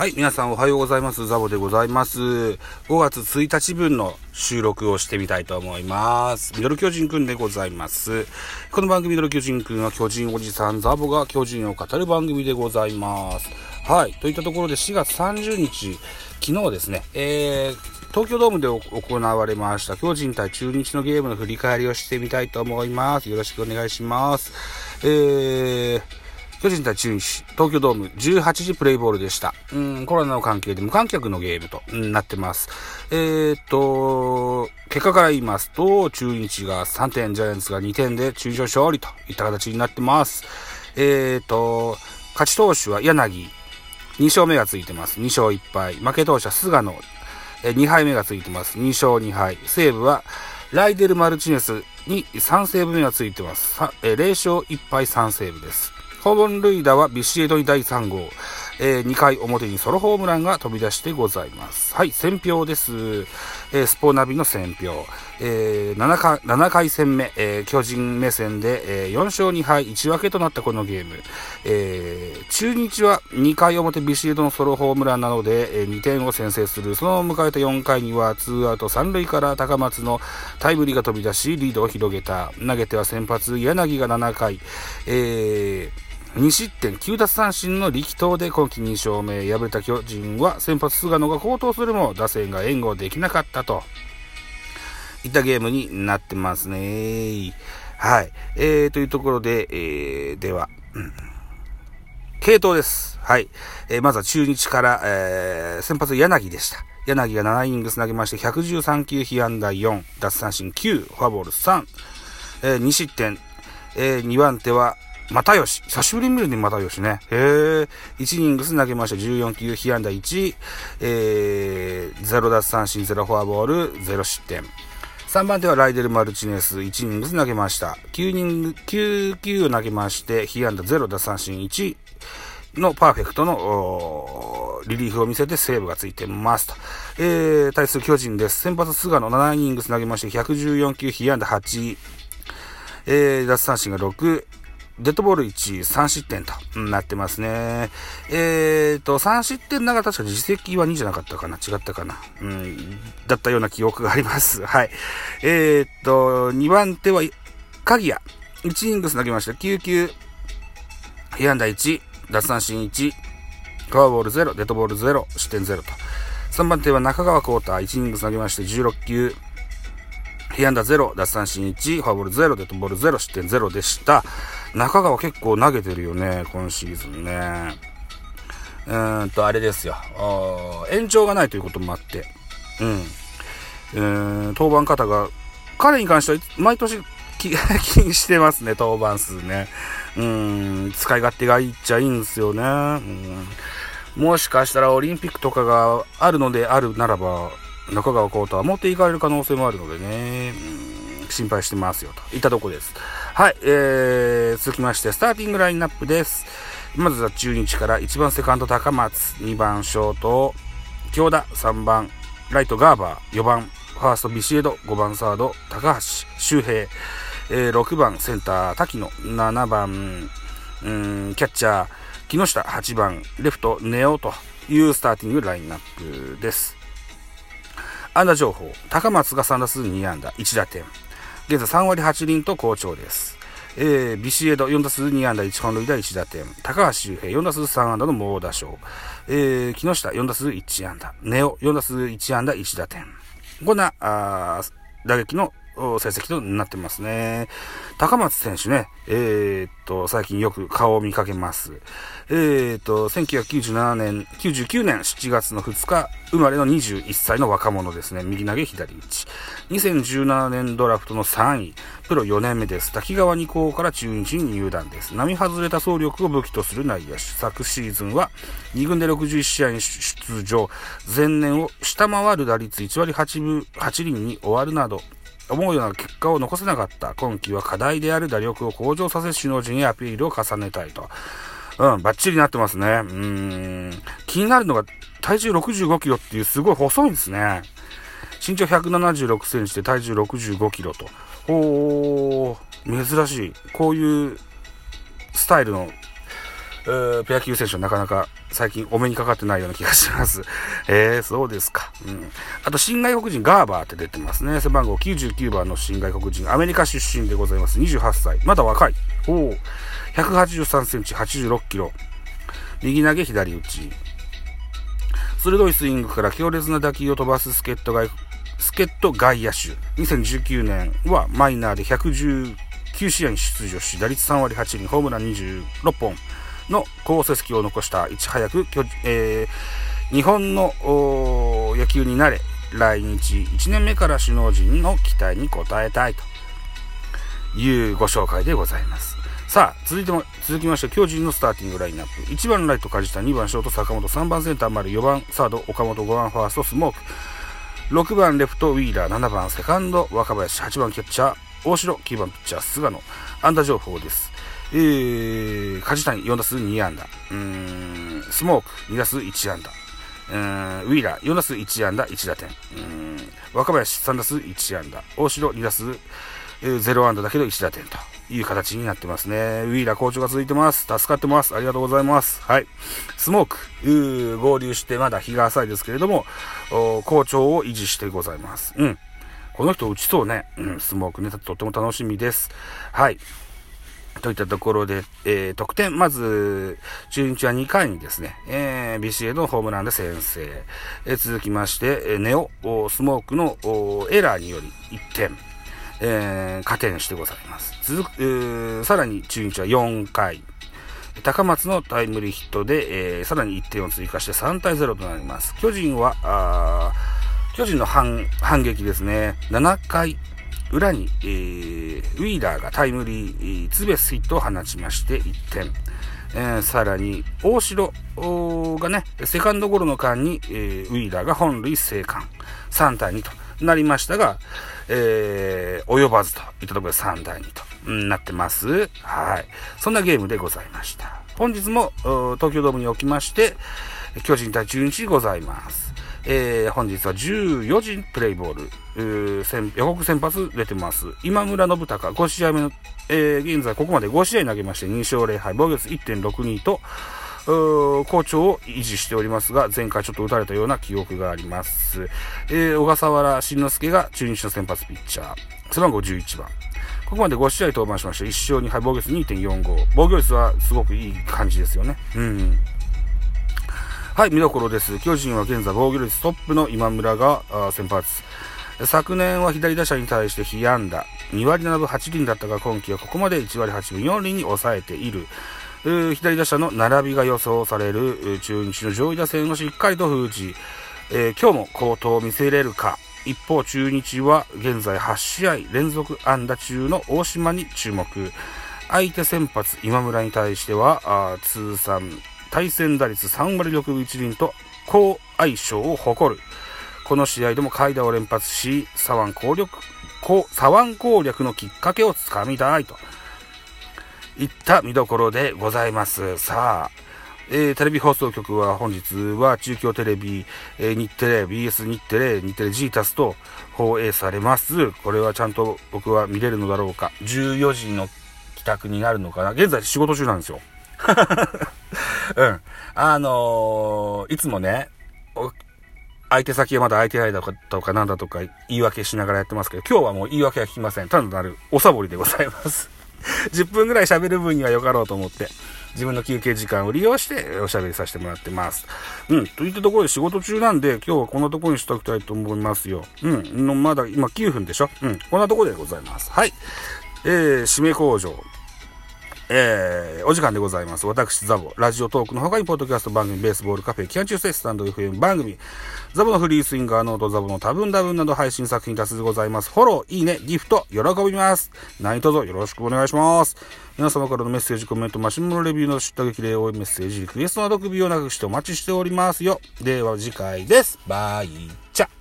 はい、皆さんおはようございます。ザボでございます。5月1日分の収録をしてみたいと思います。ミドル巨人くんでございます。この番組ミドル巨人くんは巨人おじさんザボが巨人を語る番組でございます。はい、といったところで4月30日、昨日ですね、えー、東京ドームで行われました巨人対中日のゲームの振り返りをしてみたいと思います。よろしくお願いします。えー巨人対中日、東京ドーム18時プレイボールでした。うん、コロナの関係で無観客のゲームと、うん、なってます。えー、っと、結果から言いますと、中日が3点、ジャイアンツが2点で中日勝利といった形になってます。えー、っと、勝ち投手は柳、2勝目がついてます。2勝1敗。負け投手は菅野、2敗目がついてます。2勝2敗。西武は、ライデル・マルチネスに3セーブ目がついてます。0勝1敗3セーブです。ホームルイダはビシエドに第3号、えー、2回表にソロホームランが飛び出してございます。はい、選票です。えー、スポナビの選票。えー、7, 回7回戦目、えー、巨人目線で、えー、4勝2敗1分けとなったこのゲーム。えー、中日は2回表ビシエドのソロホームランなので、えー、2点を先制する。その迎えた4回には2アウト3塁から高松のタイムリーが飛び出し、リードを広げた。投げては先発柳が7回。えー2失点9奪三振の力投で今季2勝目敗れた巨人は先発菅野が好投するも打線が援護できなかったといったゲームになってますね。はい。えー、というところで、えー、では、うん、系統です。はい。えー、まずは中日から、えー、先発柳でした。柳が7イニング投げまして、113球、被安打4、奪三振9、フォアボール3、えー、2失点、えー、2番手は、又吉。久しぶりに見るね、又吉ね。へえ。1イニングス投げました。14球、被安打1、えー、0奪三振、0フォアボール、0失点。3番手はライデル・マルチネス、1イニングス投げました。9イニング、9球投げまして、被安打0奪三振1のパーフェクトの、リリーフを見せてセーブがついてますと。えー、対する巨人です。先発菅野7イニングス投げまして、114球、被安打8、えー、奪三振が6、デッドボール1、3失点となってますね。えーと、3失点ながら確か実績は2じゃなかったかな違ったかなうん、だったような記憶があります。はい。えーと、2番手は、鍵谷。1イングス投げました。9球、被安打1、奪三振1、フォアボール0、デッドボール0、失点0と。3番手は中川幸太。1イングス投げまして、16球、被安打0、奪三振1、フォアボール0、デッドボール0、失点0でした。中川結構投げてるよね、今シーズンね。うーんと、あれですよ。延長がないということもあって、うん。えー、登板方が、彼に関しては毎年 気にしてますね、登板数ね。うん、使い勝手がいいっちゃいいんですよね。うん、もしかしたらオリンピックとかがあるのであるならば、中川幸太は持っていかれる可能性もあるのでね。心配してますよ、といったとこです。はい、えー、続きまして、スターティングラインナップです。まずは中日から1番セカンド高松、2番ショート、京田、3番ライトガーバー、4番ファーストビシエド、5番サード高橋周平、えー、6番センター滝野、7番キャッチャー木下、8番レフトネオというスターティングラインナップです。安打情報、高松が3打数2安打、1打点。現在3割8厘と好調です。えー、ビシエド4打数2安打1本塁打1打点。高橋周平4打数3安打の猛打賞。えー、木下4打数1安打。ネオ4打数1安打1打点。こんな、あ打撃の成績となってますね。高松選手ね、えー、っと、最近よく顔を見かけます。えー、っと、1997年、99年7月の2日生まれの21歳の若者ですね。右投げ左打ち。2017年ドラフトの3位、プロ4年目です。滝川二高から中日に入団です。並外れた走力を武器とする内野手。昨シーズンは2軍で61試合に出場。前年を下回る打率1割 8, 分8厘に終わるなど、思うような結果を残せなかった今季は課題である打力を向上させ首脳陣へアピールを重ねたいと。うん、バッチリになってますね。うん。気になるのが体重65キロっていうすごい細いんですね。身長176センチで体重65キロと。おー、珍しい。こういうスタイルの、プロ野球選手はなかなか最近お目にかかってないような気がします。えー、そうですか。うん。あと、新外国人ガーバーって出てますね。背番号99番の新外国人、アメリカ出身でございます。28歳。まだ若い。おお。183センチ、86キロ。右投げ、左打ち。鋭いスイングから強烈な打球を飛ばす助っ人外、助っ人外野手。2019年はマイナーで119試合に出場し、打率3割8厘、ホームラン26本。の好成績を残したいち早く、えー、日本の野球になれ来日1年目から首脳陣の期待に応えたいというご紹介でございます。さあ、続いても、続きまして、巨人のスターティングラインナップ。1番ライト梶田、2番ショート坂本、3番センター丸、4番サード岡本、5番ファーストスモーク。6番レフトウィーラー、7番セカンド若林、8番キャッチャー大城、9番ピッチャー菅野。安打情報です。えー、梶谷4打数2安打。うん、スモーク2打数1安打。うん、ウィーラー4打数1安打1打点。うん、若林3打数1安打。大城2打数、えー、0安打だけど1打点という形になってますね。ウィーラー好調が続いてます。助かってます。ありがとうございます。はい。スモーク、ー合流してまだ日が浅いですけれども、好調を維持してございます。うん。この人打ちそうね。うん、スモークね、とっても楽しみです。はい。といったところで、えー、得点、まず、中日は2回にですね、えー、ビシエドホームランで先制。えー、続きまして、えー、ネオ、スモークのエラーにより1点、えー、加点してございます。続く、さらに中日は4回、高松のタイムリーヒットで、えー、さらに1点を追加して3対0となります。巨人は、あ巨人の反撃ですね。7回裏に、えー、ウィーラーがタイムリー、ツーベースヒットを放ちまして1点。えー、さらに、大城がね、セカンドゴロの間に、えー、ウィーラーが本塁生還。3対2となりましたが、えー、及ばずといったところで3対2と、なってます。はい。そんなゲームでございました。本日も東京ドームにおきまして、巨人対中日ございます。えー、本日は14時プレイボール、予告先発出てます。今村信孝、5試合目の、えー、現在ここまで5試合投げまして2勝0敗、防御率1.62と、好調を維持しておりますが、前回ちょっと打たれたような記憶があります。えー、小笠原慎之介が中日の先発ピッチャー、背番号11番。ここまで5試合登板しまして、1勝2敗、防御率2.45。防御率はすごくいい感じですよね。うん。はい、見どころです。巨人は現在防御率トップの今村が先発。昨年は左打者に対して被安打2割7分8厘だったが今季はここまで1割8分4厘に抑えている。左打者の並びが予想される中日の上位打線をしっかりと封じ、えー、今日も好投を見せれるか。一方、中日は現在8試合連続安打中の大島に注目。相手先発今村に対しては、通算対戦打率3割6分1厘と好相性を誇る。この試合でも階段を連発し、左腕攻略、左腕攻略のきっかけをつかみたいといった見どころでございます。さあ、えー、テレビ放送局は本日は中京テレビ、えー、日テレ、BS 日テレ、日テレジータスと放映されます。これはちゃんと僕は見れるのだろうか。14時の帰宅になるのかな。現在仕事中なんですよ。うん。あのー、いつもね、相手先はまだ空いてないだとかなんだとか言い訳しながらやってますけど、今日はもう言い訳は聞きません。単なるおサボりでございます。10分ぐらい喋る分にはよかろうと思って、自分の休憩時間を利用しておしゃべりさせてもらってます。うん。といったところで仕事中なんで、今日はこんなところにしときたいと思いますよ。うん。まだ今9分でしょ？うん。こんなところでございます。はい。えー、締め工場。えー、お時間でございます。私、ザボ、ラジオトークの他に、ポッドキャスト番組、ベースボールカフェ、キャン中世スタンド FM 番組、ザボのフリースインガーノート、ザボの多分多分など配信作品多数ございます。フォロー、いいね、ギフト、喜びます。何卒よろしくお願いします。皆様からのメッセージ、コメント、マシュマロレビューの出打撃例応援メッセージ、クエストなど首をなくしてお待ちしておりますよ。では次回です。バイチャ。